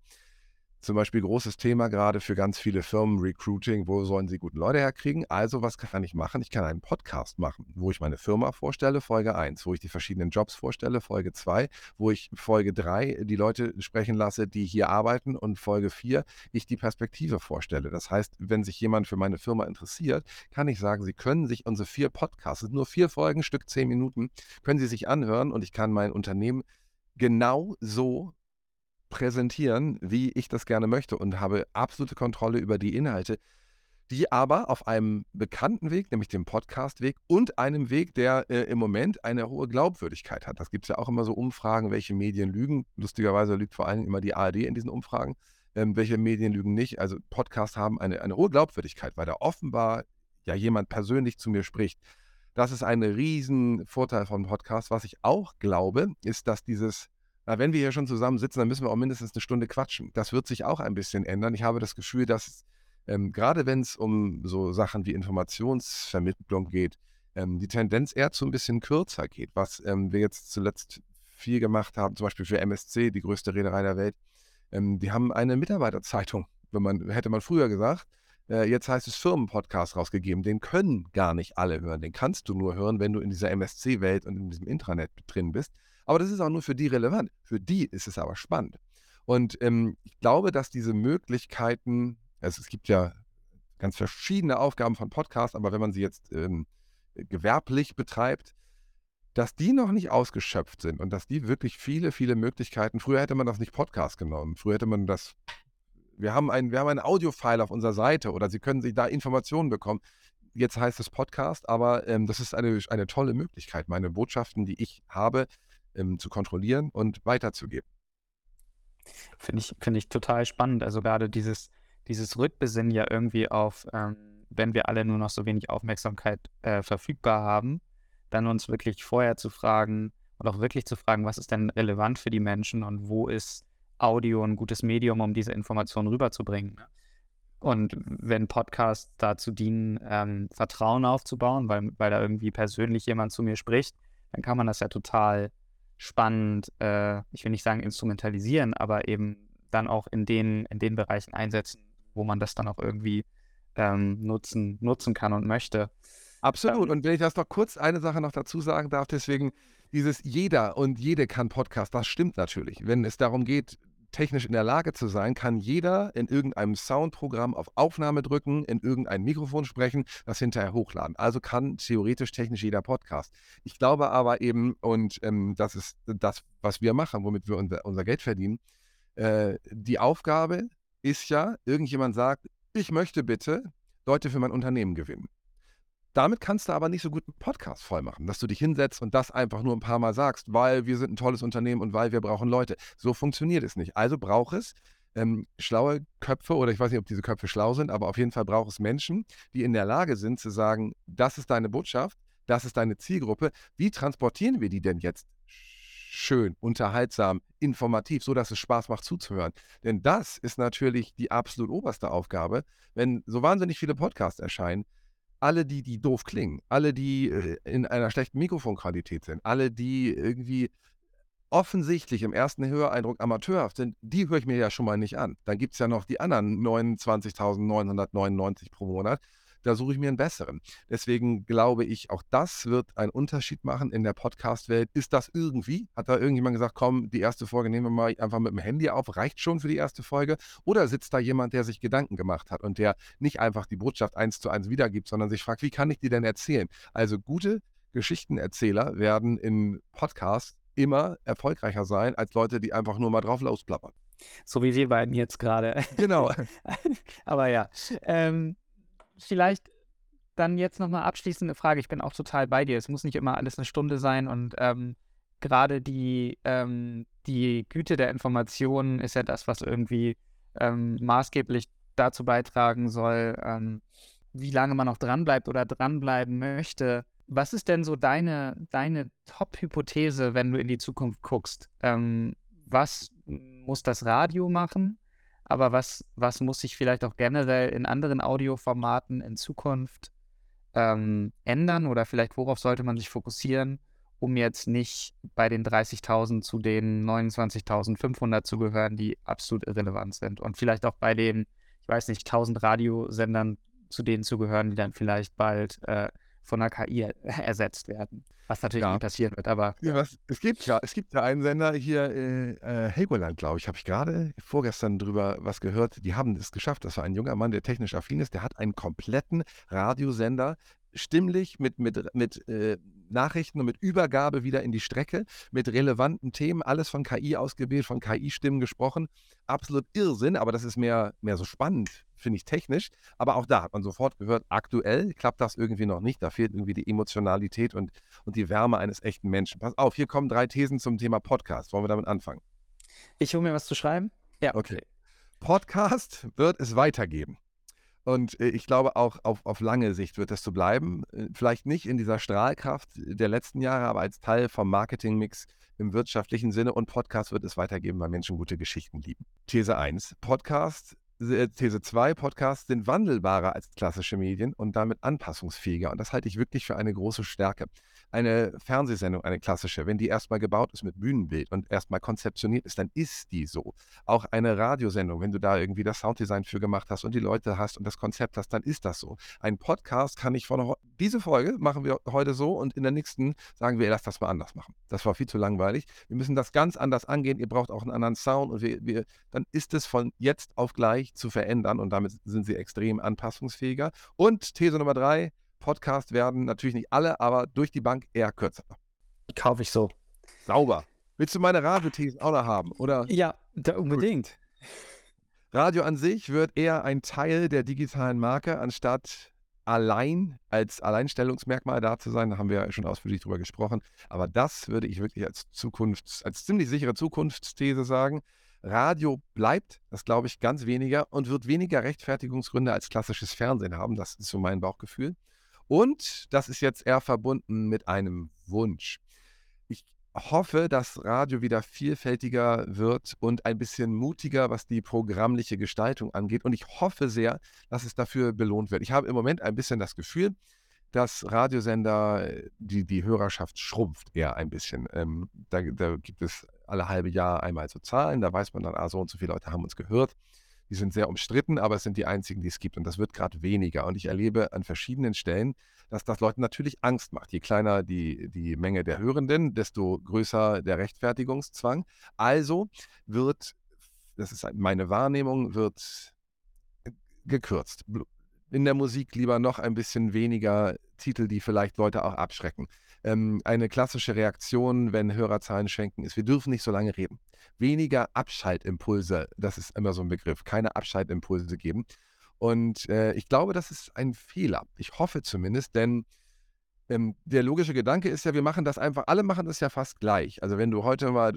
zum Beispiel großes Thema gerade für ganz viele Firmen, Recruiting, wo sollen sie gute Leute herkriegen? Also was kann ich machen? Ich kann einen Podcast machen, wo ich meine Firma vorstelle, Folge 1, wo ich die verschiedenen Jobs vorstelle, Folge 2, wo ich Folge 3 die Leute sprechen lasse, die hier arbeiten und Folge 4 ich die Perspektive vorstelle. Das heißt, wenn sich jemand für meine Firma interessiert, kann ich sagen, Sie können sich unsere vier Podcasts, sind nur vier Folgen, Stück zehn Minuten, können Sie sich anhören und ich kann mein Unternehmen genau so präsentieren, wie ich das gerne möchte und habe absolute Kontrolle über die Inhalte, die aber auf einem bekannten Weg, nämlich dem Podcast-Weg und einem Weg, der äh, im Moment eine hohe Glaubwürdigkeit hat. Das gibt es ja auch immer so Umfragen, welche Medien lügen. Lustigerweise lügt vor allem immer die ARD in diesen Umfragen. Ähm, welche Medien lügen nicht? Also Podcasts haben eine, eine hohe Glaubwürdigkeit, weil da offenbar ja jemand persönlich zu mir spricht. Das ist ein Riesenvorteil von Podcasts. Was ich auch glaube, ist, dass dieses na, wenn wir hier schon zusammen sitzen, dann müssen wir auch mindestens eine Stunde quatschen. Das wird sich auch ein bisschen ändern. Ich habe das Gefühl, dass ähm, gerade wenn es um so Sachen wie Informationsvermittlung geht, ähm, die Tendenz eher zu ein bisschen kürzer geht. Was ähm, wir jetzt zuletzt viel gemacht haben, zum Beispiel für MSC, die größte Reederei der Welt, ähm, die haben eine Mitarbeiterzeitung, wenn man, hätte man früher gesagt. Äh, jetzt heißt es Firmenpodcast rausgegeben. Den können gar nicht alle hören. Den kannst du nur hören, wenn du in dieser MSC-Welt und in diesem Intranet drin bist. Aber das ist auch nur für die relevant. Für die ist es aber spannend. Und ähm, ich glaube, dass diese Möglichkeiten, also es gibt ja ganz verschiedene Aufgaben von Podcasts, aber wenn man sie jetzt ähm, gewerblich betreibt, dass die noch nicht ausgeschöpft sind und dass die wirklich viele, viele Möglichkeiten, früher hätte man das nicht Podcast genommen, früher hätte man das, wir haben ein, wir haben ein Audio-File auf unserer Seite oder Sie können sich da Informationen bekommen. Jetzt heißt es Podcast, aber ähm, das ist eine, eine tolle Möglichkeit, meine Botschaften, die ich habe, ähm, zu kontrollieren und weiterzugeben. Finde ich, find ich total spannend. Also gerade dieses, dieses Rückbesinnen ja irgendwie auf, ähm, wenn wir alle nur noch so wenig Aufmerksamkeit äh, verfügbar haben, dann uns wirklich vorher zu fragen und auch wirklich zu fragen, was ist denn relevant für die Menschen und wo ist Audio ein gutes Medium, um diese Informationen rüberzubringen. Und wenn Podcasts dazu dienen, ähm, Vertrauen aufzubauen, weil, weil da irgendwie persönlich jemand zu mir spricht, dann kann man das ja total spannend, äh, ich will nicht sagen instrumentalisieren, aber eben dann auch in den, in den Bereichen einsetzen, wo man das dann auch irgendwie ähm, nutzen, nutzen kann und möchte. Absolut. Und wenn ich das noch kurz eine Sache noch dazu sagen darf, deswegen dieses jeder und jede kann Podcast, das stimmt natürlich. Wenn es darum geht, technisch in der Lage zu sein, kann jeder in irgendeinem Soundprogramm auf Aufnahme drücken, in irgendein Mikrofon sprechen, das hinterher hochladen. Also kann theoretisch technisch jeder Podcast. Ich glaube aber eben, und ähm, das ist das, was wir machen, womit wir unser, unser Geld verdienen, äh, die Aufgabe ist ja, irgendjemand sagt, ich möchte bitte Leute für mein Unternehmen gewinnen. Damit kannst du aber nicht so gut einen Podcast voll machen, dass du dich hinsetzt und das einfach nur ein paar Mal sagst, weil wir sind ein tolles Unternehmen und weil wir brauchen Leute. So funktioniert es nicht. Also braucht es ähm, schlaue Köpfe oder ich weiß nicht, ob diese Köpfe schlau sind, aber auf jeden Fall braucht es Menschen, die in der Lage sind zu sagen, das ist deine Botschaft, das ist deine Zielgruppe. Wie transportieren wir die denn jetzt schön, unterhaltsam, informativ, so dass es Spaß macht zuzuhören. Denn das ist natürlich die absolut oberste Aufgabe, wenn so wahnsinnig viele Podcasts erscheinen alle die, die doof klingen, alle die äh, in einer schlechten Mikrofonqualität sind, alle die irgendwie offensichtlich im ersten Höreindruck amateurhaft sind, die höre ich mir ja schon mal nicht an. Dann gibt es ja noch die anderen 29.999 pro Monat, da suche ich mir einen besseren. Deswegen glaube ich, auch das wird einen Unterschied machen in der Podcast-Welt. Ist das irgendwie? Hat da irgendjemand gesagt, komm, die erste Folge nehmen wir mal einfach mit dem Handy auf, reicht schon für die erste Folge? Oder sitzt da jemand, der sich Gedanken gemacht hat und der nicht einfach die Botschaft eins zu eins wiedergibt, sondern sich fragt, wie kann ich die denn erzählen? Also gute Geschichtenerzähler werden in Podcasts immer erfolgreicher sein als Leute, die einfach nur mal drauf losplappern. So wie wir beiden jetzt gerade. Genau. Aber ja. Ähm, vielleicht dann jetzt nochmal abschließende Frage. Ich bin auch total bei dir. Es muss nicht immer alles eine Stunde sein und ähm, gerade die, ähm, die Güte der Informationen ist ja das, was irgendwie ähm, maßgeblich dazu beitragen soll, ähm, wie lange man noch dranbleibt oder dranbleiben möchte. Was ist denn so deine, deine Top-Hypothese, wenn du in die Zukunft guckst? Ähm, was muss das Radio machen? Aber was, was muss sich vielleicht auch generell in anderen Audioformaten in Zukunft ähm, ändern oder vielleicht worauf sollte man sich fokussieren, um jetzt nicht bei den 30.000 zu den 29.500 zu gehören, die absolut irrelevant sind. Und vielleicht auch bei den, ich weiß nicht, 1000 Radiosendern zu denen zu gehören, die dann vielleicht bald äh, von der KI ersetzt werden. Was natürlich ja. nicht passieren wird, aber. Ja, was, es gibt ja, es gibt ja einen Sender hier, äh, äh Helgoland, glaube ich, habe ich gerade vorgestern drüber was gehört. Die haben es geschafft. Das war ein junger Mann, der technisch affin ist. Der hat einen kompletten Radiosender stimmlich mit, mit, mit äh, Nachrichten und mit Übergabe wieder in die Strecke, mit relevanten Themen, alles von KI ausgewählt, von KI-Stimmen gesprochen. Absolut Irrsinn, aber das ist mehr, mehr so spannend, finde ich technisch. Aber auch da hat man sofort gehört, aktuell klappt das irgendwie noch nicht. Da fehlt irgendwie die Emotionalität und, und die Wärme eines echten Menschen. Pass auf, hier kommen drei Thesen zum Thema Podcast. Wollen wir damit anfangen? Ich hole mir was zu schreiben. Ja. Okay. Podcast wird es weitergeben. Und äh, ich glaube, auch auf, auf lange Sicht wird das so bleiben. Äh, vielleicht nicht in dieser Strahlkraft der letzten Jahre, aber als Teil vom Marketingmix im wirtschaftlichen Sinne. Und Podcast wird es weitergeben, weil Menschen gute Geschichten lieben. These 1. Podcast These 2, Podcasts sind wandelbarer als klassische Medien und damit anpassungsfähiger. Und das halte ich wirklich für eine große Stärke eine Fernsehsendung, eine klassische, wenn die erstmal gebaut ist mit Bühnenbild und erstmal konzeptioniert ist, dann ist die so. Auch eine Radiosendung, wenn du da irgendwie das Sounddesign für gemacht hast und die Leute hast und das Konzept hast, dann ist das so. Ein Podcast kann ich von diese Folge machen wir heute so und in der nächsten sagen wir, lass das mal anders machen. Das war viel zu langweilig. Wir müssen das ganz anders angehen. Ihr braucht auch einen anderen Sound und wir, wir, dann ist es von jetzt auf gleich zu verändern und damit sind sie extrem anpassungsfähiger. Und These Nummer drei, Podcast werden natürlich nicht alle, aber durch die Bank eher kürzer. Kaufe ich so. Sauber. Willst du meine Radiothesen auch noch haben? Oder? Ja, unbedingt. Radio an sich wird eher ein Teil der digitalen Marke, anstatt allein als Alleinstellungsmerkmal da zu sein. Da haben wir ja schon ausführlich drüber gesprochen. Aber das würde ich wirklich als Zukunfts-, als ziemlich sichere Zukunftsthese sagen. Radio bleibt, das glaube ich, ganz weniger und wird weniger Rechtfertigungsgründe als klassisches Fernsehen haben. Das ist so mein Bauchgefühl. Und das ist jetzt eher verbunden mit einem Wunsch. Ich hoffe, dass Radio wieder vielfältiger wird und ein bisschen mutiger, was die programmliche Gestaltung angeht. Und ich hoffe sehr, dass es dafür belohnt wird. Ich habe im Moment ein bisschen das Gefühl, dass Radiosender, die, die Hörerschaft schrumpft eher ein bisschen. Ähm, da, da, gibt es alle halbe Jahr einmal so Zahlen, da weiß man dann, ah, so und so viele Leute haben uns gehört. Die sind sehr umstritten, aber es sind die einzigen, die es gibt. Und das wird gerade weniger. Und ich erlebe an verschiedenen Stellen, dass das Leuten natürlich Angst macht. Je kleiner die, die Menge der Hörenden, desto größer der Rechtfertigungszwang. Also wird, das ist meine Wahrnehmung, wird gekürzt. In der Musik lieber noch ein bisschen weniger Titel, die vielleicht Leute auch abschrecken. Ähm, eine klassische Reaktion, wenn Hörerzahlen schenken, ist, wir dürfen nicht so lange reden. Weniger Abschaltimpulse, das ist immer so ein Begriff, keine Abschaltimpulse geben. Und äh, ich glaube, das ist ein Fehler. Ich hoffe zumindest, denn ähm, der logische Gedanke ist ja, wir machen das einfach, alle machen das ja fast gleich. Also wenn du heute mal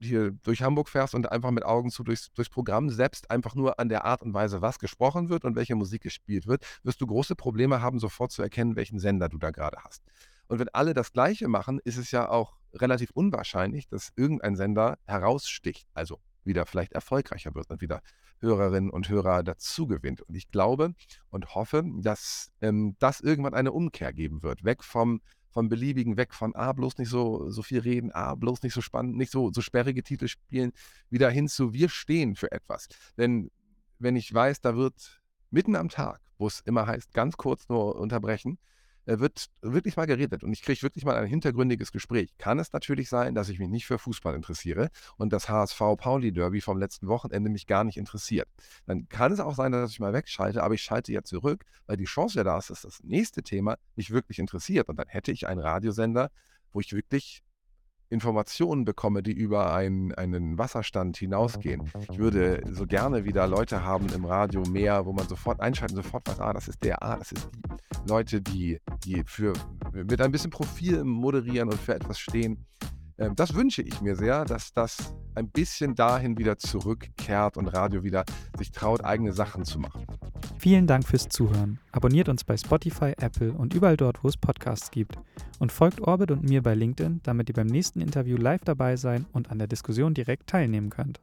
hier durch Hamburg fährst und einfach mit Augen zu durchs, durchs Programm selbst einfach nur an der Art und Weise, was gesprochen wird und welche Musik gespielt wird, wirst du große Probleme haben, sofort zu erkennen, welchen Sender du da gerade hast. Und wenn alle das Gleiche machen, ist es ja auch relativ unwahrscheinlich, dass irgendein Sender heraussticht, also wieder vielleicht erfolgreicher wird und wieder Hörerinnen und Hörer dazu gewinnt. Und ich glaube und hoffe, dass ähm, das irgendwann eine Umkehr geben wird. Weg vom, vom Beliebigen, weg von, ah, bloß nicht so, so viel reden, ah, bloß nicht so spannend, nicht so, so sperrige Titel spielen, wieder hin zu, wir stehen für etwas. Denn wenn ich weiß, da wird mitten am Tag, wo es immer heißt, ganz kurz nur unterbrechen, wird wirklich mal geredet und ich kriege wirklich mal ein hintergründiges Gespräch. Kann es natürlich sein, dass ich mich nicht für Fußball interessiere und das HSV-Pauli-Derby vom letzten Wochenende mich gar nicht interessiert. Dann kann es auch sein, dass ich mal wegschalte, aber ich schalte ja zurück, weil die Chance ja da ist, dass das nächste Thema mich wirklich interessiert. Und dann hätte ich einen Radiosender, wo ich wirklich Informationen bekomme, die über ein, einen Wasserstand hinausgehen. Ich würde so gerne wieder Leute haben im Radio mehr, wo man sofort einschalten, sofort weiß, ah, das ist der, ah, das ist die Leute, die, die für, mit ein bisschen Profil moderieren und für etwas stehen. Ähm, das wünsche ich mir sehr, dass das ein bisschen dahin wieder zurückkehrt und Radio wieder sich traut, eigene Sachen zu machen. Vielen Dank fürs Zuhören. Abonniert uns bei Spotify, Apple und überall dort, wo es Podcasts gibt. Und folgt Orbit und mir bei LinkedIn, damit ihr beim nächsten Interview live dabei sein und an der Diskussion direkt teilnehmen könnt.